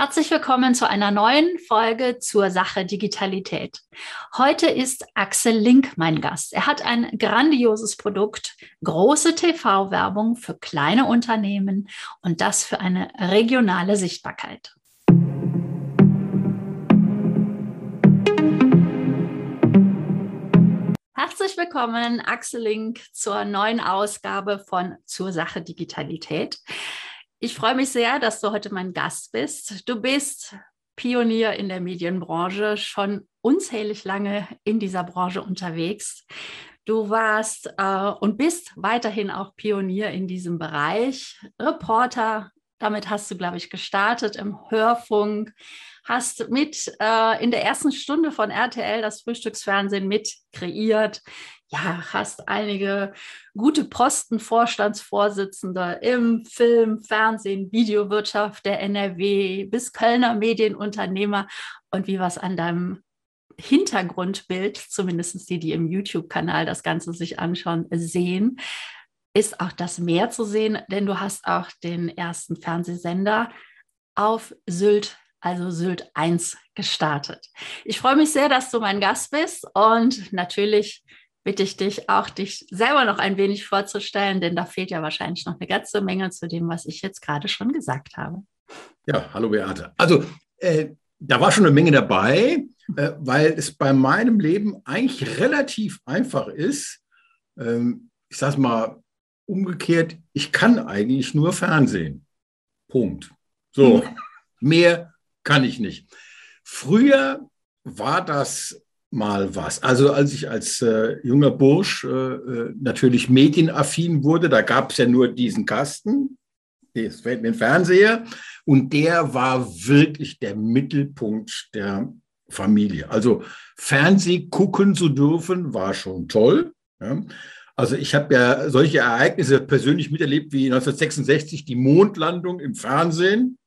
Herzlich willkommen zu einer neuen Folge zur Sache Digitalität. Heute ist Axel Link mein Gast. Er hat ein grandioses Produkt, große TV-Werbung für kleine Unternehmen und das für eine regionale Sichtbarkeit. Herzlich willkommen, Axel Link, zur neuen Ausgabe von Zur Sache Digitalität. Ich freue mich sehr, dass du heute mein Gast bist. Du bist Pionier in der Medienbranche, schon unzählig lange in dieser Branche unterwegs. Du warst äh, und bist weiterhin auch Pionier in diesem Bereich, Reporter. Damit hast du, glaube ich, gestartet im Hörfunk, hast mit äh, in der ersten Stunde von RTL das Frühstücksfernsehen mit kreiert ja, hast einige gute Posten, Vorstandsvorsitzende im Film, Fernsehen, Videowirtschaft der NRW bis Kölner Medienunternehmer und wie was an deinem Hintergrundbild, zumindest die, die im YouTube-Kanal das Ganze sich anschauen, sehen, ist auch das Meer zu sehen, denn du hast auch den ersten Fernsehsender auf Sylt also Sylt 1 gestartet. Ich freue mich sehr, dass du mein Gast bist und natürlich bitte ich dich auch, dich selber noch ein wenig vorzustellen, denn da fehlt ja wahrscheinlich noch eine ganze Menge zu dem, was ich jetzt gerade schon gesagt habe. Ja, hallo Beate. Also äh, da war schon eine Menge dabei, äh, weil es bei meinem Leben eigentlich relativ einfach ist. Ähm, ich sage es mal umgekehrt, ich kann eigentlich nur Fernsehen. Punkt. So, mehr kann ich nicht. Früher war das mal was. Also als ich als äh, junger Bursch äh, äh natürlich medienaffin wurde, da gab es ja nur diesen Kasten, den Fernseher, und der war wirklich der Mittelpunkt der Familie. Also Fernseh gucken zu dürfen, war schon toll. Ja. Also ich habe ja solche Ereignisse persönlich miterlebt wie 1966 die Mondlandung im Fernsehen.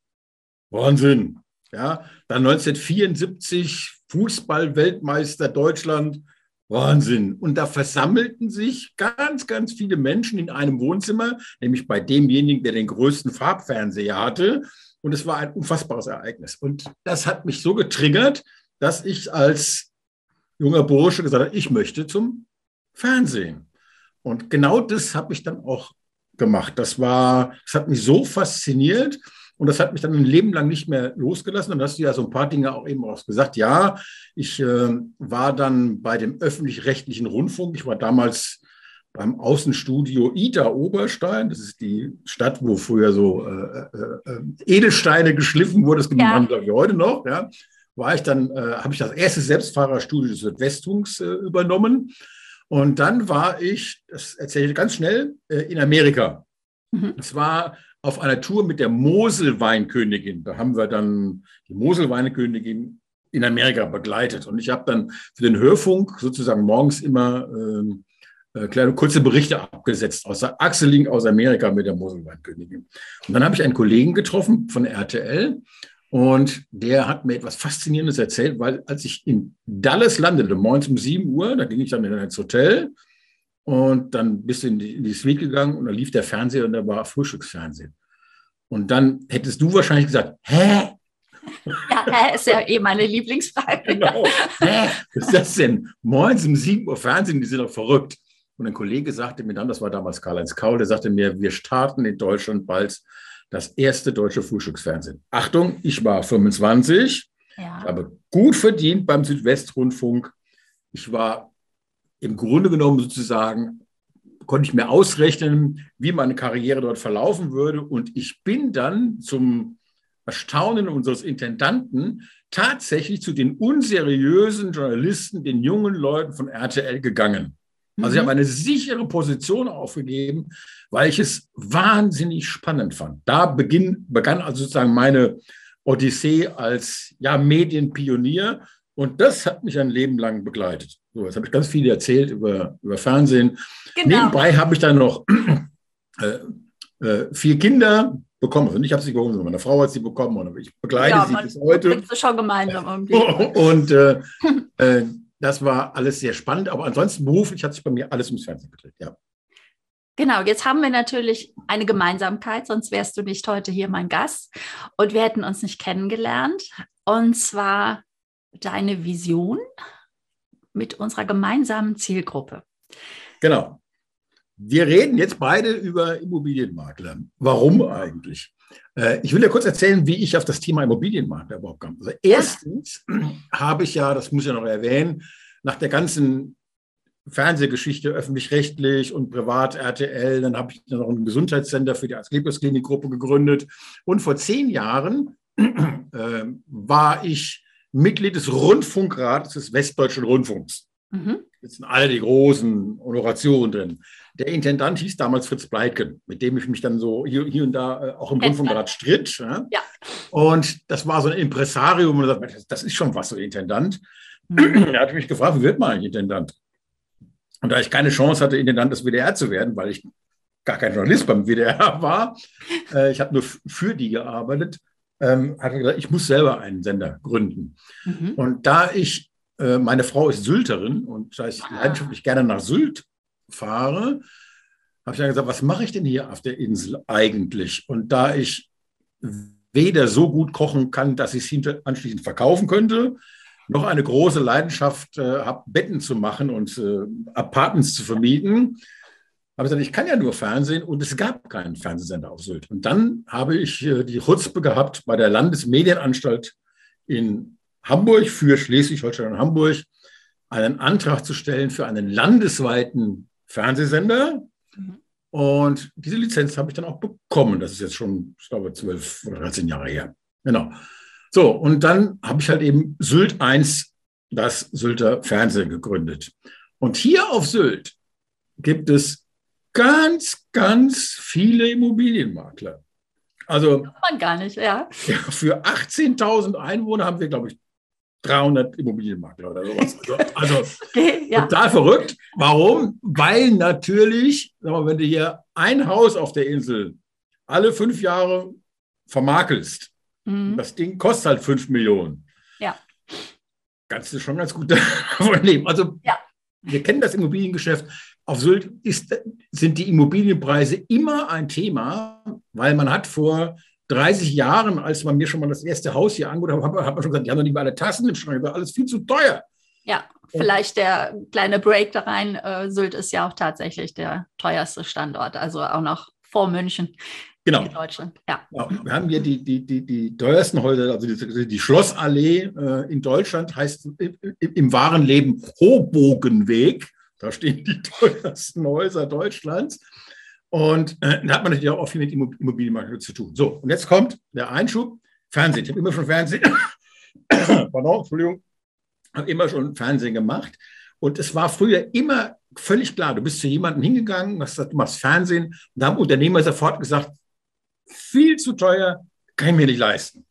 Wahnsinn. Ja, dann 1974 Fußball-Weltmeister Deutschland. Wahnsinn. Und da versammelten sich ganz, ganz viele Menschen in einem Wohnzimmer, nämlich bei demjenigen, der den größten Farbfernseher hatte. Und es war ein unfassbares Ereignis. Und das hat mich so getriggert, dass ich als junger Bursche gesagt habe, ich möchte zum Fernsehen. Und genau das habe ich dann auch gemacht. Das war, das hat mich so fasziniert. Und das hat mich dann ein Leben lang nicht mehr losgelassen. Und da hast du ja so ein paar Dinge auch eben auch gesagt. Ja, ich äh, war dann bei dem öffentlich-rechtlichen Rundfunk. Ich war damals beim Außenstudio Ida Oberstein. Das ist die Stadt, wo früher so äh, äh, äh Edelsteine geschliffen wurde. Das gibt ja. man wie heute noch. Ja. War ich dann, äh, habe ich das erste Selbstfahrerstudio des Südwestfunks äh, übernommen. Und dann war ich, das erzähle ich ganz schnell, in Amerika. Mhm. Es war auf einer Tour mit der Moselweinkönigin. Da haben wir dann die Moselweinkönigin in Amerika begleitet. Und ich habe dann für den Hörfunk sozusagen morgens immer ähm, äh, kleine kurze Berichte abgesetzt aus der Axeling aus Amerika mit der Moselweinkönigin. Und dann habe ich einen Kollegen getroffen von RTL und der hat mir etwas Faszinierendes erzählt, weil als ich in Dallas landete, morgens um 7 Uhr, da ging ich dann ins Hotel und dann bist du in die, in die Suite gegangen und da lief der Fernseher und da war Frühstücksfernsehen. Und dann hättest du wahrscheinlich gesagt, hä? Ja, ist ja eh meine Lieblingsfrage. Genau. Hä? Was ist das denn? Morgens um 7 Uhr Fernsehen, die sind doch verrückt. Und ein Kollege sagte mir dann, das war damals Karl-Heinz Kaul, der sagte mir, wir starten in Deutschland bald das erste deutsche Frühstücksfernsehen. Achtung, ich war 25, ja. habe gut verdient beim Südwestrundfunk. Ich war im Grunde genommen sozusagen konnte ich mir ausrechnen, wie meine Karriere dort verlaufen würde. Und ich bin dann zum Erstaunen unseres Intendanten tatsächlich zu den unseriösen Journalisten, den jungen Leuten von RTL gegangen. Also ich habe mhm. eine sichere Position aufgegeben, weil ich es wahnsinnig spannend fand. Da beginn, begann also sozusagen meine Odyssee als ja, Medienpionier und das hat mich ein Leben lang begleitet. So, jetzt habe ich ganz viel erzählt über, über Fernsehen. Genau. Nebenbei habe ich dann noch äh, äh, vier Kinder bekommen. Also nicht habe sie bekommen, sondern meine Frau hat sie bekommen und ich begleite ja, sie bis heute. Du schon gemeinsam irgendwie. Und äh, äh, das war alles sehr spannend. Aber ansonsten beruflich hat sich bei mir alles ums Fernsehen gedreht. Ja. Genau, jetzt haben wir natürlich eine Gemeinsamkeit, sonst wärst du nicht heute hier mein Gast und wir hätten uns nicht kennengelernt. Und zwar deine Vision mit unserer gemeinsamen Zielgruppe. Genau. Wir reden jetzt beide über Immobilienmakler. Warum eigentlich? Äh, ich will dir kurz erzählen, wie ich auf das Thema Immobilienmakler überhaupt kam. Also erstens habe ich ja, das muss ich ja noch erwähnen, nach der ganzen Fernsehgeschichte, öffentlich-rechtlich und privat RTL. Dann habe ich noch ein Gesundheitscenter für die Asklepios-Klinik-Gruppe gegründet. Und vor zehn Jahren äh, war ich Mitglied des Rundfunkrats des Westdeutschen Rundfunks. Mhm. Jetzt sind alle die großen Honorationen drin. Der Intendant hieß damals Fritz Bleitgen, mit dem ich mich dann so hier, hier und da äh, auch im Rundfunkrat stritt. Ja? ja? Und das war so ein Impressarium und sagt, das ist schon was, so Intendant. Mhm. er hat mich gefragt, wie wird man eigentlich Intendant? Und da ich keine Chance hatte, Intendant des WDR zu werden, weil ich gar kein Journalist beim WDR war, äh, ich habe nur für die gearbeitet, ähm, hat er gesagt, ich muss selber einen Sender gründen. Mhm. Und da ich, äh, meine Frau ist Sylterin und da ich ah. leidenschaftlich gerne nach Sylt fahre, habe ich dann gesagt, was mache ich denn hier auf der Insel eigentlich? Und da ich weder so gut kochen kann, dass ich es anschließend verkaufen könnte, noch eine große Leidenschaft äh, habe, Betten zu machen und äh, Apartments zu vermieten, habe ich gesagt, ich kann ja nur Fernsehen und es gab keinen Fernsehsender auf Sylt. Und dann habe ich äh, die Chutzpe gehabt, bei der Landesmedienanstalt in Hamburg für Schleswig-Holstein und Hamburg einen Antrag zu stellen für einen landesweiten Fernsehsender. Mhm. Und diese Lizenz habe ich dann auch bekommen. Das ist jetzt schon, ich glaube, zwölf oder 13 Jahre her. Genau. So, und dann habe ich halt eben Sylt 1, das Sylter Fernsehen gegründet. Und hier auf Sylt gibt es ganz, ganz viele Immobilienmakler. Also man gar nicht, ja. ja für 18.000 Einwohner haben wir, glaube ich, 300 Immobilienmakler oder sowas. Also, also okay, ja. total verrückt. Warum? Weil natürlich, mal, wenn du hier ein Haus auf der Insel alle fünf Jahre vermakelst, Mhm. Das Ding kostet halt 5 Millionen. Ja. Kannst du schon ganz gut davon leben. Also, ja. wir kennen das Immobiliengeschäft. Auf Sylt ist, sind die Immobilienpreise immer ein Thema, weil man hat vor 30 Jahren, als man mir schon mal das erste Haus hier angeguckt hat, hat man schon gesagt, die haben noch nicht mal alle Tassen im Schrank, das alles viel zu teuer. Ja, vielleicht der kleine Break da rein. Äh, Sylt ist ja auch tatsächlich der teuerste Standort, also auch noch vor München. Genau. In Deutschland, ja. ja. Wir haben hier die, die, die, die teuersten Häuser, also die, die Schlossallee äh, in Deutschland heißt im, im wahren Leben Hobogenweg. Da stehen die teuersten Häuser Deutschlands. Und äh, da hat man natürlich auch viel mit Immobilienmarkt zu tun. So, und jetzt kommt der Einschub. Fernsehen. Ich habe immer schon Fernsehen. Pardon, Entschuldigung. Habe immer schon Fernsehen gemacht. Und es war früher immer völlig klar, du bist zu jemandem hingegangen, hast gesagt, du machst Fernsehen. Und da haben Unternehmer sofort gesagt, viel zu teuer, kann ich mir nicht leisten.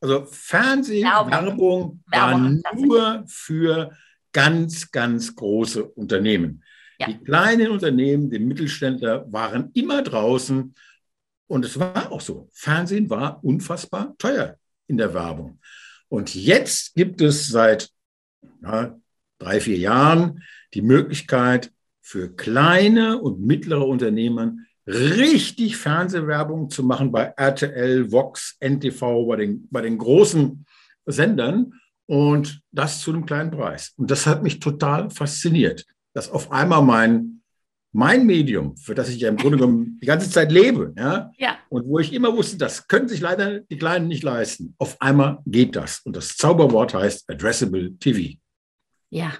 Also Fernsehwerbung war nur für ganz, ganz große Unternehmen. Ja. Die kleinen Unternehmen, die Mittelständler waren immer draußen. Und es war auch so. Fernsehen war unfassbar teuer in der Werbung. Und jetzt gibt es seit ja, drei, vier Jahren die Möglichkeit für kleine und mittlere Unternehmen richtig Fernsehwerbung zu machen bei RTL, Vox, NTV, bei den, bei den großen Sendern und das zu einem kleinen Preis. Und das hat mich total fasziniert, dass auf einmal mein, mein Medium, für das ich ja im Grunde genommen die ganze Zeit lebe, ja, ja. und wo ich immer wusste, das können sich leider die Kleinen nicht leisten, auf einmal geht das. Und das Zauberwort heißt Addressable TV. Ja,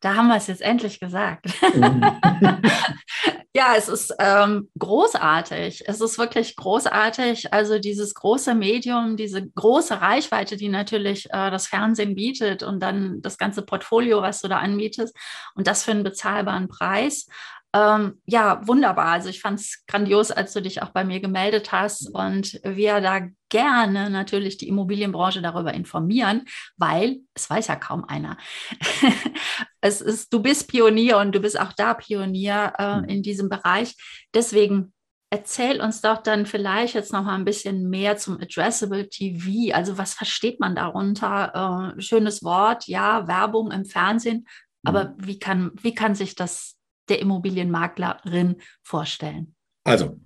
da haben wir es jetzt endlich gesagt. Ja, es ist ähm, großartig. Es ist wirklich großartig. Also dieses große Medium, diese große Reichweite, die natürlich äh, das Fernsehen bietet und dann das ganze Portfolio, was du da anbietest und das für einen bezahlbaren Preis. Ähm, ja, wunderbar. Also ich fand es grandios, als du dich auch bei mir gemeldet hast und wir da gerne natürlich die Immobilienbranche darüber informieren, weil es weiß ja kaum einer. es ist, du bist Pionier und du bist auch da Pionier äh, mhm. in diesem Bereich. Deswegen erzähl uns doch dann vielleicht jetzt noch mal ein bisschen mehr zum Addressable TV. Also was versteht man darunter? Äh, schönes Wort, ja, Werbung im Fernsehen. Aber mhm. wie kann, wie kann sich das der Immobilienmaklerin vorstellen? Also,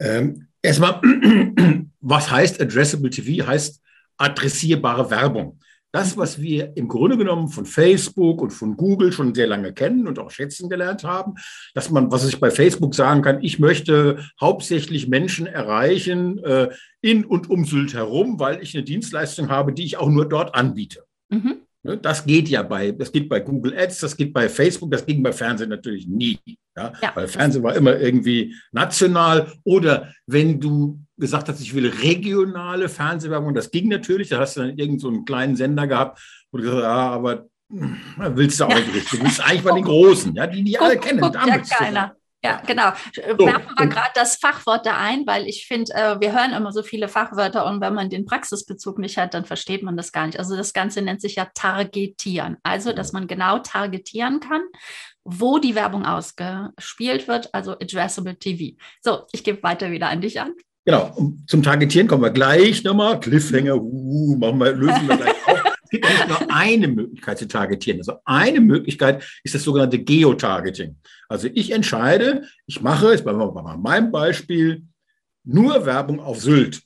ähm, erstmal, was heißt Addressable TV? Heißt adressierbare Werbung. Das, was wir im Grunde genommen von Facebook und von Google schon sehr lange kennen und auch schätzen gelernt haben, dass man, was ich bei Facebook sagen kann, ich möchte hauptsächlich Menschen erreichen äh, in und um Sylt herum, weil ich eine Dienstleistung habe, die ich auch nur dort anbiete. Mhm. Ne, das geht ja bei, das geht bei Google Ads, das geht bei Facebook, das ging bei Fernsehen natürlich nie. Ja? ja Weil Fernsehen war immer irgendwie national. Oder wenn du gesagt hast, ich will regionale Fernsehwerbung, das ging natürlich, da hast du dann irgendeinen so kleinen Sender gehabt, wo du gesagt hast, ja, aber hm, willst du auch nicht richtig. Du willst eigentlich bei den Großen, ja, die die alle kennen. Guckt ja keiner. Ja, genau. So, Werfen wir gerade das Fachwort da ein, weil ich finde, äh, wir hören immer so viele Fachwörter und wenn man den Praxisbezug nicht hat, dann versteht man das gar nicht. Also das Ganze nennt sich ja Targetieren. Also, dass man genau targetieren kann, wo die Werbung ausgespielt wird, also Addressable TV. So, ich gebe weiter wieder an dich an. Genau, zum Targetieren kommen wir gleich nochmal. Cliffhanger, uh, machen wir, lösen wir gleich auf. Gibt nicht nur eine Möglichkeit zu targetieren. Also eine Möglichkeit ist das sogenannte Geotargeting. Also ich entscheide, ich mache, jetzt bei meinem Beispiel, nur Werbung auf Sylt.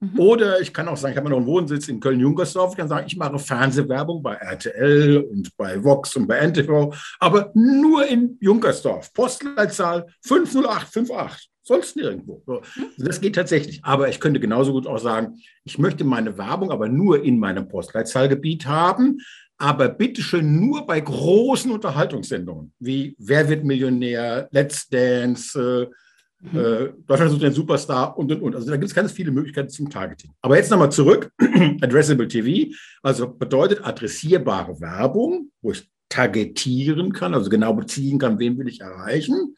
Mhm. Oder ich kann auch sagen, ich habe noch einen Wohnsitz in Köln-Junkersdorf. Ich kann sagen, ich mache Fernsehwerbung bei RTL und bei Vox und bei NTV, aber nur in Junkersdorf. Postleitzahl 50858 sonst nirgendwo. So. Mhm. Das geht tatsächlich. Aber ich könnte genauso gut auch sagen, ich möchte meine Werbung aber nur in meinem Postleitzahlgebiet haben, aber bitte schön nur bei großen Unterhaltungssendungen wie Wer wird Millionär, Let's Dance, äh, mhm. Deutschland sucht den Superstar und und und. Also da gibt es ganz viele Möglichkeiten zum Targeting. Aber jetzt nochmal zurück. Addressable TV, also bedeutet adressierbare Werbung, wo ich targetieren kann, also genau beziehen kann, wen will ich erreichen.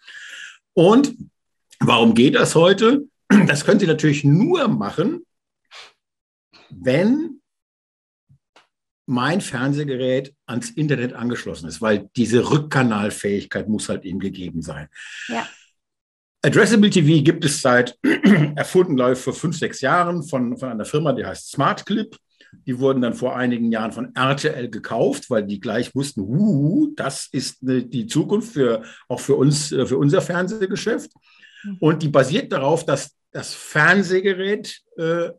Und Warum geht das heute? Das können Sie natürlich nur machen, wenn mein Fernsehgerät ans Internet angeschlossen ist, weil diese Rückkanalfähigkeit muss halt eben gegeben sein. Ja. Addressable TV gibt es seit, erfunden glaube ich vor fünf, sechs Jahren von, von einer Firma, die heißt SmartClip. Die wurden dann vor einigen Jahren von RTL gekauft, weil die gleich wussten, uh, das ist eine, die Zukunft für, auch für uns, äh, für unser Fernsehgeschäft. Mhm. Und die basiert darauf, dass das Fernsehgerät äh,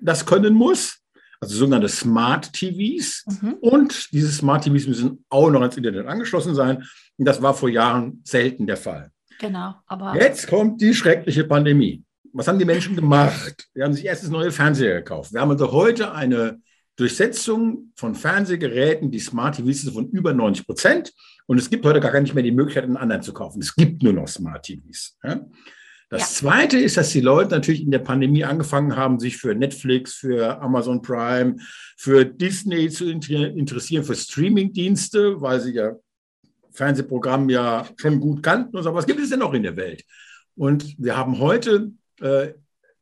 das können muss, also sogenannte Smart TVs. Mhm. Und diese Smart TVs müssen auch noch ans Internet angeschlossen sein. Und das war vor Jahren selten der Fall. Genau, aber. Jetzt kommt die schreckliche Pandemie. Was haben die Menschen gemacht? Wir haben sich erst das neue Fernseher gekauft. Wir haben also heute eine Durchsetzung von Fernsehgeräten, die Smart TVs sind von über 90 Prozent. Und es gibt heute gar nicht mehr die Möglichkeit, einen anderen zu kaufen. Es gibt nur noch Smart TVs. Ja? Das ja. Zweite ist, dass die Leute natürlich in der Pandemie angefangen haben, sich für Netflix, für Amazon Prime, für Disney zu interessieren, für Streamingdienste, weil sie ja Fernsehprogramm ja schon gut kannten. Und so. Was gibt es denn noch in der Welt? Und wir haben heute äh,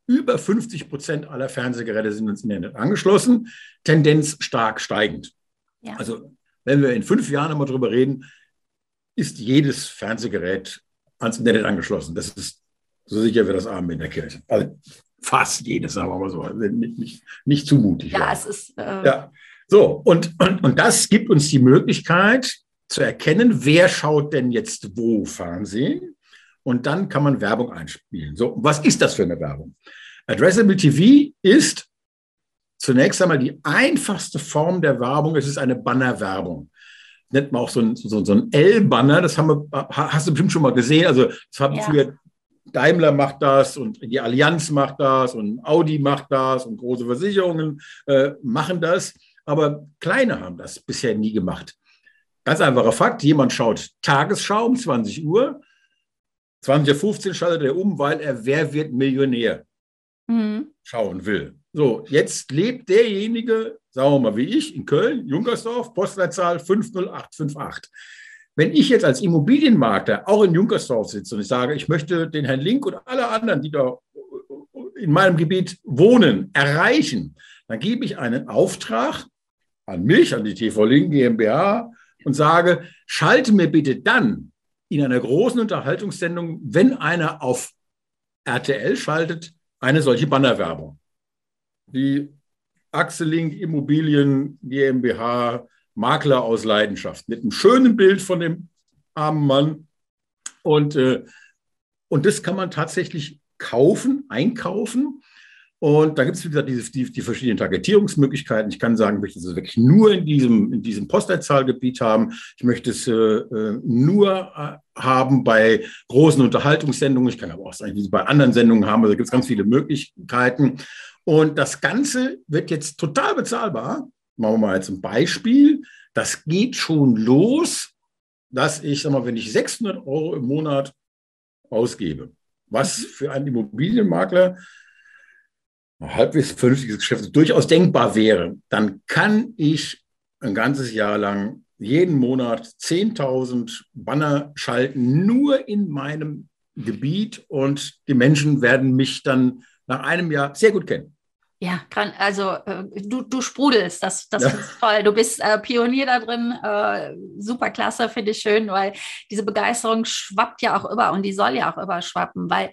über 50 Prozent aller Fernsehgeräte sind ins Internet angeschlossen, Tendenz stark steigend. Ja. Also wenn wir in fünf Jahren einmal drüber reden, ist jedes Fernsehgerät ans Internet angeschlossen. Das ist so sicher wie das Abend in der Kirche. Also fast jedes, sagen wir mal so. Also nicht, nicht, nicht zu mutig. Ja, ja. es ist. Äh ja. So, und, und, und das gibt uns die Möglichkeit zu erkennen, wer schaut denn jetzt wo Fernsehen. Und dann kann man Werbung einspielen. So, was ist das für eine Werbung? Addressable TV ist zunächst einmal die einfachste Form der Werbung. Es ist eine Bannerwerbung. Nennt man auch so ein, so, so ein L-Banner. Das haben wir, hast du bestimmt schon mal gesehen. Also, das haben ja. früher Daimler macht das und die Allianz macht das und Audi macht das und große Versicherungen äh, machen das. Aber kleine haben das bisher nie gemacht. Ganz einfacher Fakt, jemand schaut Tagesschau um 20 Uhr, 20.15 Uhr schaltet er um, weil er Wer wird Millionär mhm. schauen will. So, jetzt lebt derjenige, sagen wir mal wie ich, in Köln, Junkersdorf, Postleitzahl 50858. Wenn ich jetzt als Immobilienmakler auch in Junkersdorf sitze und ich sage, ich möchte den Herrn Link und alle anderen, die da in meinem Gebiet wohnen, erreichen, dann gebe ich einen Auftrag an mich, an die TV Link GmbH und sage, schalte mir bitte dann in einer großen Unterhaltungssendung, wenn einer auf RTL schaltet, eine solche Bannerwerbung. Die Axelink Immobilien GmbH Makler aus Leidenschaft mit einem schönen Bild von dem armen Mann Und, äh, und das kann man tatsächlich kaufen, einkaufen. Und da gibt es, wie gesagt, die, die, die, verschiedenen Targetierungsmöglichkeiten. Ich kann sagen, ich möchte es wirklich nur in diesem, in diesem Postleitzahlgebiet haben. Ich möchte es äh, nur äh, haben bei großen Unterhaltungssendungen. Ich kann aber auch sagen, bei anderen Sendungen haben. Also gibt es ganz viele Möglichkeiten. Und das Ganze wird jetzt total bezahlbar. Machen wir mal jetzt ein Beispiel. Das geht schon los, dass ich, sag mal, wenn ich 600 Euro im Monat ausgebe, was mhm. für einen Immobilienmakler halbwegs vernünftiges Geschäft durchaus denkbar wäre, dann kann ich ein ganzes Jahr lang jeden Monat 10.000 Banner schalten, nur in meinem Gebiet und die Menschen werden mich dann nach einem Jahr sehr gut kennen. Ja, also äh, du, du sprudelst, das, das ja. ist toll. Du bist äh, Pionier da drin, äh, super klasse, finde ich schön, weil diese Begeisterung schwappt ja auch über und die soll ja auch überschwappen, weil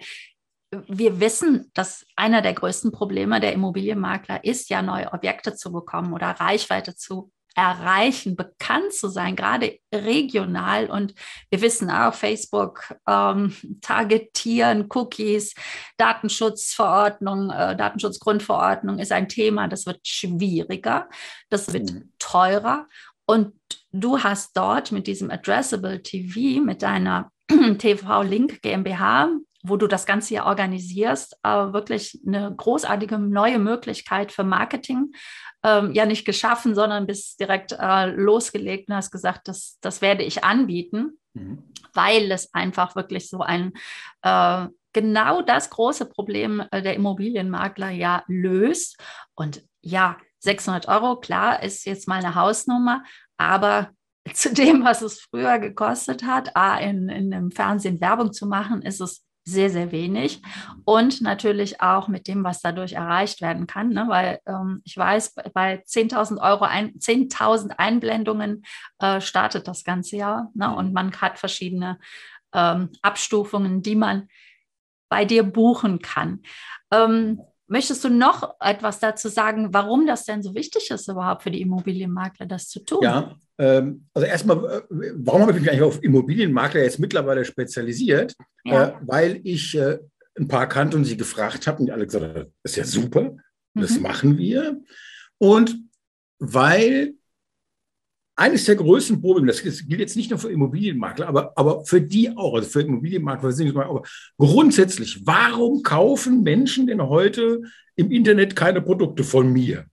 wir wissen, dass einer der größten Probleme der Immobilienmakler ist, ja neue Objekte zu bekommen oder Reichweite zu erreichen, bekannt zu sein, gerade regional. Und wir wissen auch, Facebook, ähm, Targetieren, Cookies, Datenschutzverordnung, äh, Datenschutzgrundverordnung ist ein Thema, das wird schwieriger, das wird mhm. teurer. Und du hast dort mit diesem Addressable TV, mit deiner TV Link GmbH, wo du das Ganze ja organisierst, äh, wirklich eine großartige neue Möglichkeit für Marketing. Ähm, ja, nicht geschaffen, sondern bist direkt äh, losgelegt und hast gesagt, das, das werde ich anbieten, mhm. weil es einfach wirklich so ein äh, genau das große Problem äh, der Immobilienmakler ja löst. Und ja, 600 Euro, klar, ist jetzt mal eine Hausnummer, aber zu dem, was es früher gekostet hat, A, in, in einem Fernsehen Werbung zu machen, ist es sehr, sehr wenig. Und natürlich auch mit dem, was dadurch erreicht werden kann, ne? weil ähm, ich weiß, bei 10.000 Euro, 10.000 Einblendungen äh, startet das ganze Jahr ne? und man hat verschiedene ähm, Abstufungen, die man bei dir buchen kann. Ähm, möchtest du noch etwas dazu sagen, warum das denn so wichtig ist, überhaupt für die Immobilienmakler, das zu tun? Ja, ähm, also erstmal, äh, warum habe ich mich eigentlich auf Immobilienmakler jetzt mittlerweile spezialisiert? Ja. Äh, weil ich äh, ein paar kannte und sie gefragt habe und die alle gesagt haben, das ist ja super, das mhm. machen wir. Und weil eines der größten Probleme, das gilt jetzt nicht nur für Immobilienmakler, aber, aber für die auch, also für Immobilienmakler, aber grundsätzlich, warum kaufen Menschen denn heute im Internet keine Produkte von mir?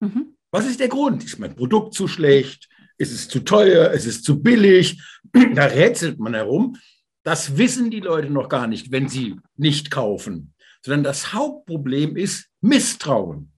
Mhm. Was ist der Grund? Ist mein Produkt zu schlecht? ist es zu teuer, ist es zu billig, da rätselt man herum. Das wissen die Leute noch gar nicht, wenn sie nicht kaufen, sondern das Hauptproblem ist Misstrauen.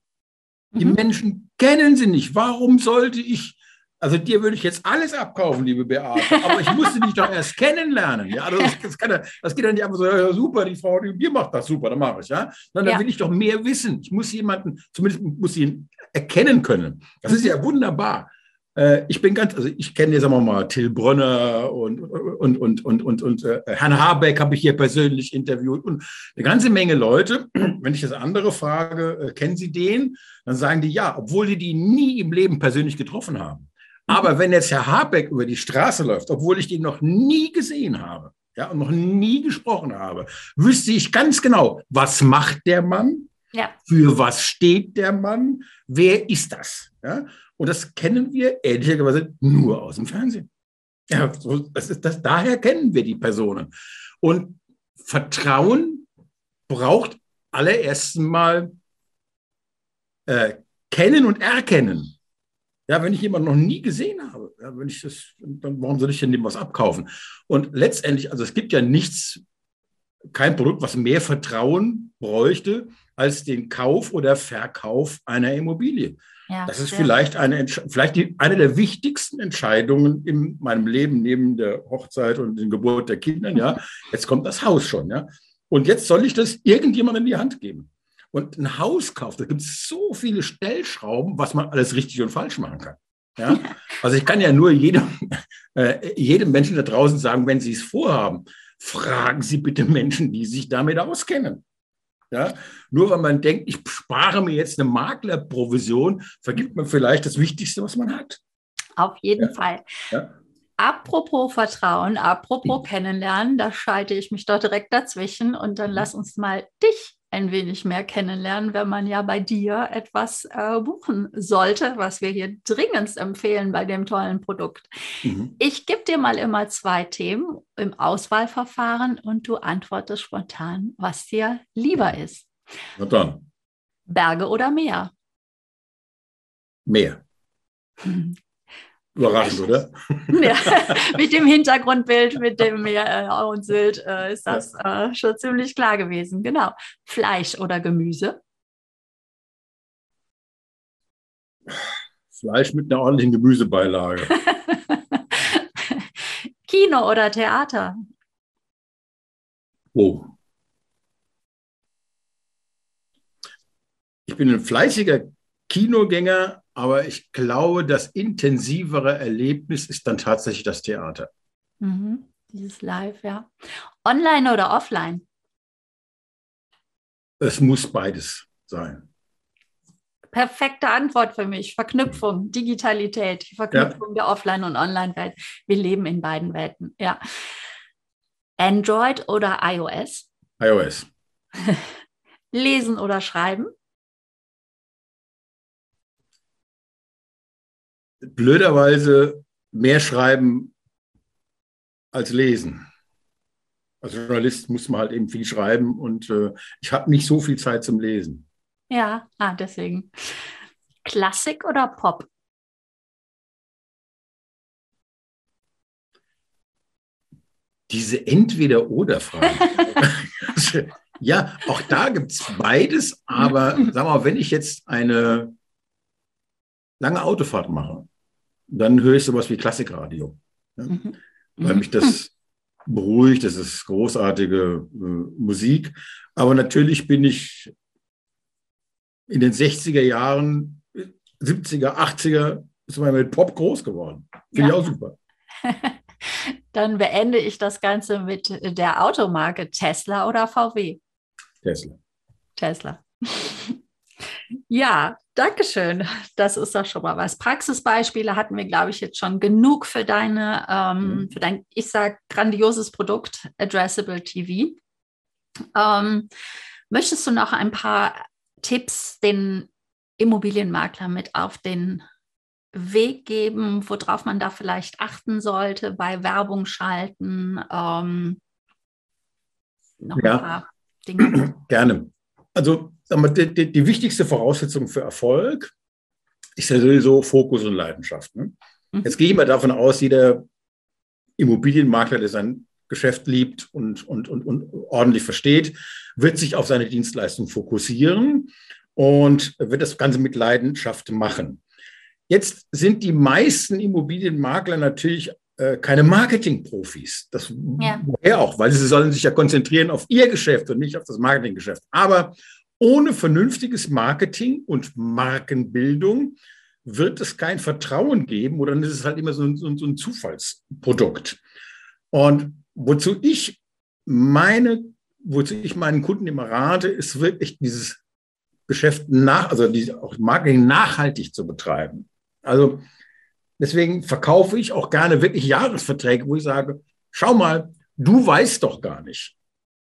Die mhm. Menschen kennen sie nicht. Warum sollte ich, also dir würde ich jetzt alles abkaufen, liebe Beate, aber ich musste dich doch erst kennenlernen. Ja, also das, das, kann, das, geht dann nicht einfach so, ja, super, die Frau, die mir macht das super, dann mache ich, ja. Sondern ja. da will ich doch mehr wissen. Ich muss jemanden, zumindest muss ich ihn erkennen können. Das ist ja wunderbar. Äh, ich bin ganz, also ich kenne jetzt, sagen wir mal, Till Brönner und, und, und, und, und, und äh, Herrn Habeck habe ich hier persönlich interviewt und eine ganze Menge Leute. Wenn ich das andere frage, äh, kennen Sie den? Dann sagen die ja, obwohl die die nie im Leben persönlich getroffen haben. Aber wenn jetzt Herr Habeck über die Straße läuft, obwohl ich den noch nie gesehen habe, ja, und noch nie gesprochen habe, wüsste ich ganz genau, was macht der Mann? Ja. Für was steht der Mann? Wer ist das? Ja? Und das kennen wir ehrlicherweise nur aus dem Fernsehen. Ja, so, das ist das, daher kennen wir die Personen. Und Vertrauen braucht allererst mal äh, kennen und erkennen. Ja, wenn ich jemanden noch nie gesehen habe, ja, wenn ich das, dann warum soll ich denn dem was abkaufen? Und letztendlich, also es gibt ja nichts, kein Produkt, was mehr Vertrauen bräuchte als den Kauf oder Verkauf einer Immobilie. Ja, das ist vielleicht eine, vielleicht die, eine der wichtigsten Entscheidungen in meinem Leben neben der Hochzeit und der Geburt der Kinder. Ja, jetzt kommt das Haus schon. Ja, und jetzt soll ich das irgendjemandem in die Hand geben. Und ein Hauskauf, da gibt es so viele Stellschrauben, was man alles richtig und falsch machen kann. Ja? Also ich kann ja nur jedem, äh, jedem Menschen da draußen sagen, wenn Sie es vorhaben, fragen Sie bitte Menschen, die sich damit auskennen. Ja? Nur weil man denkt, ich spare mir jetzt eine Maklerprovision, vergibt man vielleicht das Wichtigste, was man hat. Auf jeden ja. Fall. Ja. apropos Vertrauen, apropos Kennenlernen, da schalte ich mich doch direkt dazwischen und dann lass uns mal dich ein wenig mehr kennenlernen, wenn man ja bei dir etwas äh, buchen sollte, was wir hier dringend empfehlen bei dem tollen Produkt. Mhm. Ich gebe dir mal immer zwei Themen im Auswahlverfahren und du antwortest spontan, was dir lieber ist. Na dann. Berge oder Meer? Meer. Überraschend, oder? Ja, mit dem Hintergrundbild, mit dem Meer und Sylt äh, ist das äh, schon ziemlich klar gewesen. Genau. Fleisch oder Gemüse? Fleisch mit einer ordentlichen Gemüsebeilage. Kino oder Theater? Oh. Ich bin ein fleißiger Kinogänger, aber ich glaube, das intensivere Erlebnis ist dann tatsächlich das Theater. Mhm. Dieses Live, ja. Online oder offline? Es muss beides sein. Perfekte Antwort für mich. Verknüpfung, Digitalität, Verknüpfung ja. der Offline- und Online-Welt. Wir leben in beiden Welten, ja. Android oder iOS? iOS. Lesen oder schreiben? Blöderweise mehr schreiben als lesen. Als Journalist muss man halt eben viel schreiben und äh, ich habe nicht so viel Zeit zum Lesen. Ja, ah, deswegen. Klassik oder Pop? Diese Entweder-Oder-Frage. ja, auch da gibt es beides, aber sag mal, wenn ich jetzt eine lange Autofahrt mache, dann höre ich sowas wie Klassikradio. Ja? Mhm. Weil mich das beruhigt, das ist großartige äh, Musik. Aber natürlich bin ich in den 60er Jahren, 70er, 80er, ist man mit Pop groß geworden. Finde ja. ich auch super. Dann beende ich das Ganze mit der Automarke Tesla oder VW? Tesla. Tesla. Ja, danke schön. Das ist doch schon mal was. Praxisbeispiele hatten wir, glaube ich, jetzt schon genug für deine, ähm, mhm. für dein, ich sage, grandioses Produkt, Addressable TV. Ähm, möchtest du noch ein paar Tipps den Immobilienmakler mit auf den Weg geben, worauf man da vielleicht achten sollte bei Werbung schalten? Ähm, noch ja. ein paar Dinge. Gerne. Also die, die, die, wichtigste Voraussetzung für Erfolg ist ja sowieso Fokus und Leidenschaft. Ne? Mhm. Jetzt gehe ich mal davon aus, jeder Immobilienmakler, der sein Geschäft liebt und, und, und, und ordentlich versteht, wird sich auf seine Dienstleistung fokussieren und wird das Ganze mit Leidenschaft machen. Jetzt sind die meisten Immobilienmakler natürlich äh, keine Marketingprofis. Das ja. woher auch, weil sie sollen sich ja konzentrieren auf ihr Geschäft und nicht auf das Marketinggeschäft. Aber ohne vernünftiges Marketing und Markenbildung wird es kein Vertrauen geben oder dann ist es halt immer so ein, so ein Zufallsprodukt. Und wozu ich meine, wozu ich meinen Kunden immer rate, ist wirklich dieses Geschäft nach, also diese, auch Marketing nachhaltig zu betreiben. Also deswegen verkaufe ich auch gerne wirklich Jahresverträge, wo ich sage, schau mal, du weißt doch gar nicht,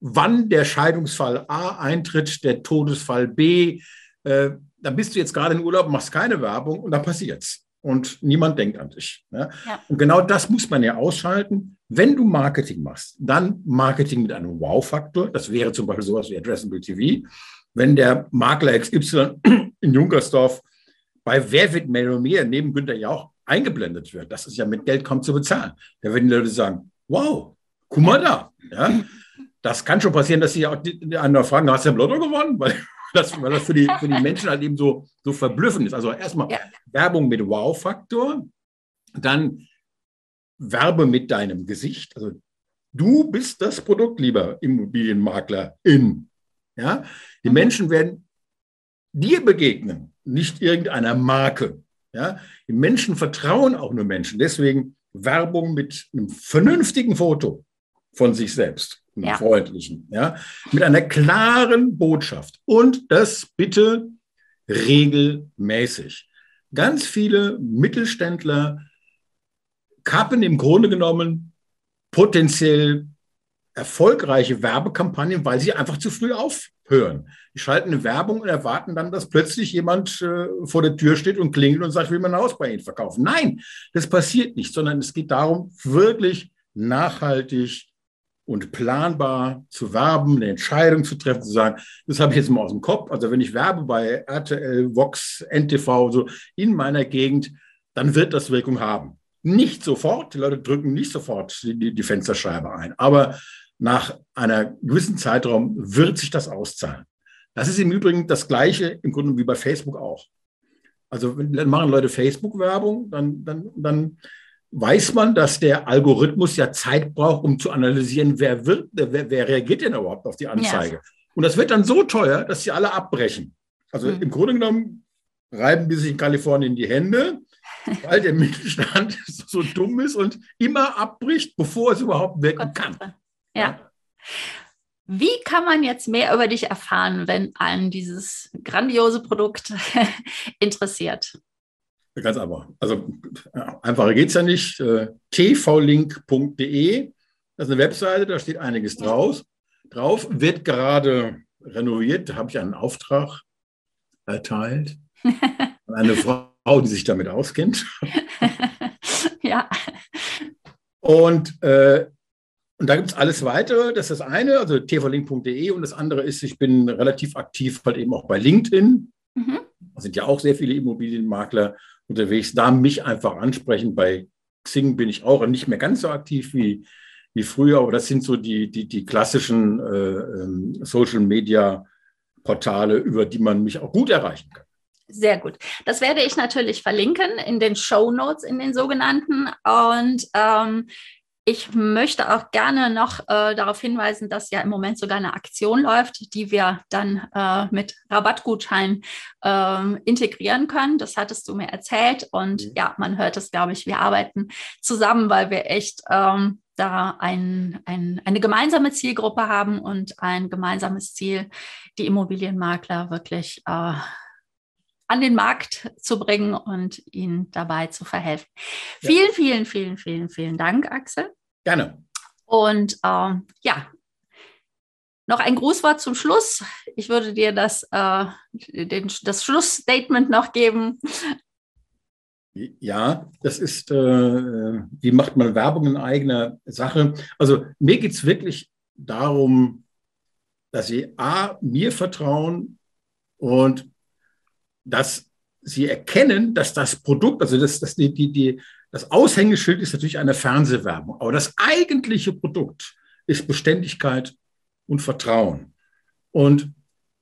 wann der Scheidungsfall A eintritt, der Todesfall B. Äh, da bist du jetzt gerade in Urlaub, machst keine Werbung und dann passiert's. Und niemand denkt an dich. Ja? Ja. Und genau das muss man ja ausschalten. Wenn du Marketing machst, dann Marketing mit einem Wow-Faktor. Das wäre zum Beispiel sowas wie Addressable TV. Wenn der Makler XY in Junkersdorf bei Wer wird Millionär neben Günther Jauch eingeblendet wird, das ist ja mit Geld kaum zu bezahlen. Da werden die Leute sagen, wow, guck mal da. Ja? das kann schon passieren, dass sie auch die, anderen fragen, hast du im Lotto gewonnen? Weil das, weil das für, die, für die Menschen halt eben so, so verblüffend ist. Also erstmal ja. Werbung mit Wow-Faktor, dann Werbe mit deinem Gesicht. Also du bist das Produkt, lieber Immobilienmakler in. Ja? Die mhm. Menschen werden dir begegnen, nicht irgendeiner Marke. Ja? Die Menschen vertrauen auch nur Menschen. Deswegen Werbung mit einem vernünftigen Foto von sich selbst ja. freundlichen, ja, mit einer klaren Botschaft und das bitte regelmäßig. Ganz viele Mittelständler kappen im Grunde genommen potenziell erfolgreiche Werbekampagnen, weil sie einfach zu früh aufhören. Die schalten eine Werbung und erwarten dann, dass plötzlich jemand äh, vor der Tür steht und klingelt und sagt, will man ein Haus bei Ihnen verkaufen. Nein, das passiert nicht, sondern es geht darum, wirklich nachhaltig und planbar zu werben, eine Entscheidung zu treffen, zu sagen, das habe ich jetzt mal aus dem Kopf. Also wenn ich werbe bei RTL, Vox, NTV, so in meiner Gegend, dann wird das Wirkung haben. Nicht sofort, die Leute drücken nicht sofort die, die Fensterscheibe ein, aber nach einer gewissen Zeitraum wird sich das auszahlen. Das ist im Übrigen das Gleiche im Grunde wie bei Facebook auch. Also wenn machen Leute Facebook-Werbung, dann, dann, dann weiß man, dass der Algorithmus ja Zeit braucht, um zu analysieren, wer, wird, wer, wer reagiert denn überhaupt auf die Anzeige. Ja. Und das wird dann so teuer, dass sie alle abbrechen. Also mhm. im Grunde genommen reiben die sich in Kalifornien die Hände, weil der Mittelstand so dumm ist und immer abbricht, bevor es überhaupt wirken kann. Ja. Wie kann man jetzt mehr über dich erfahren, wenn einen dieses grandiose Produkt interessiert? Ganz einfach. Also einfacher geht es ja nicht. Äh, tvlink.de, das ist eine Webseite, da steht einiges draus. Drauf wird gerade renoviert, da habe ich einen Auftrag erteilt. Eine Frau, die sich damit auskennt. ja. Und äh, und da gibt es alles weitere. Das ist das eine, also tvlink.de und das andere ist, ich bin relativ aktiv halt eben auch bei LinkedIn. Mhm. Da sind ja auch sehr viele Immobilienmakler unterwegs. Da mich einfach ansprechen. Bei Xing bin ich auch nicht mehr ganz so aktiv wie, wie früher, aber das sind so die, die, die klassischen äh, ähm, Social Media Portale, über die man mich auch gut erreichen kann. Sehr gut. Das werde ich natürlich verlinken in den Show Notes, in den sogenannten. Und ähm, ich möchte auch gerne noch äh, darauf hinweisen, dass ja im Moment sogar eine Aktion läuft, die wir dann äh, mit Rabattgutschein äh, integrieren können. Das hattest du mir erzählt. Und mhm. ja, man hört es, glaube ich, wir arbeiten zusammen, weil wir echt ähm, da ein, ein, eine gemeinsame Zielgruppe haben und ein gemeinsames Ziel, die Immobilienmakler wirklich äh, an den Markt zu bringen und ihnen dabei zu verhelfen. Ja. Vielen, vielen, vielen, vielen, vielen Dank, Axel. Gerne. Und ähm, ja, noch ein Grußwort zum Schluss. Ich würde dir das, äh, den, das Schlussstatement noch geben. Ja, das ist, äh, wie macht man Werbung in eigener Sache? Also mir geht es wirklich darum, dass Sie A, mir vertrauen und dass sie erkennen, dass das Produkt, also das, das, die, die, die, das Aushängeschild ist natürlich eine Fernsehwerbung, aber das eigentliche Produkt ist Beständigkeit und Vertrauen. Und,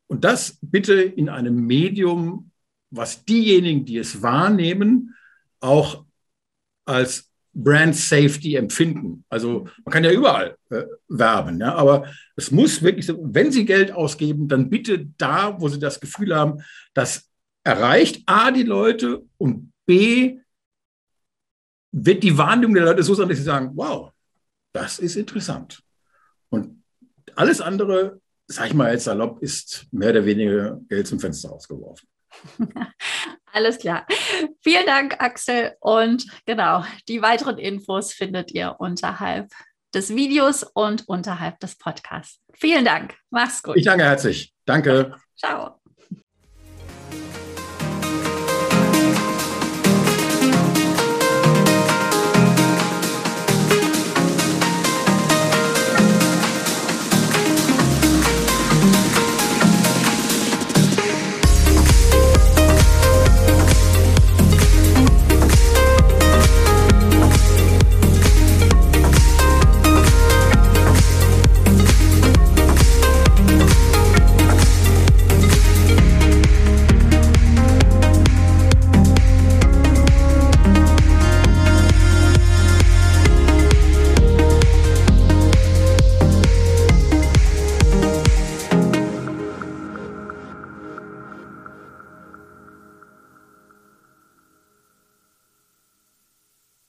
und das bitte in einem Medium, was diejenigen, die es wahrnehmen, auch als Brand Safety empfinden. Also man kann ja überall äh, werben, ja, aber es muss wirklich, wenn Sie Geld ausgeben, dann bitte da, wo Sie das Gefühl haben, dass erreicht A, die Leute und B, wird die Wahrnehmung der Leute so sein, dass sie sagen, wow, das ist interessant. Und alles andere, sag ich mal jetzt salopp, ist mehr oder weniger Geld zum Fenster ausgeworfen. Alles klar. Vielen Dank, Axel. Und genau, die weiteren Infos findet ihr unterhalb des Videos und unterhalb des Podcasts. Vielen Dank. Mach's gut. Ich danke herzlich. Danke. Ciao.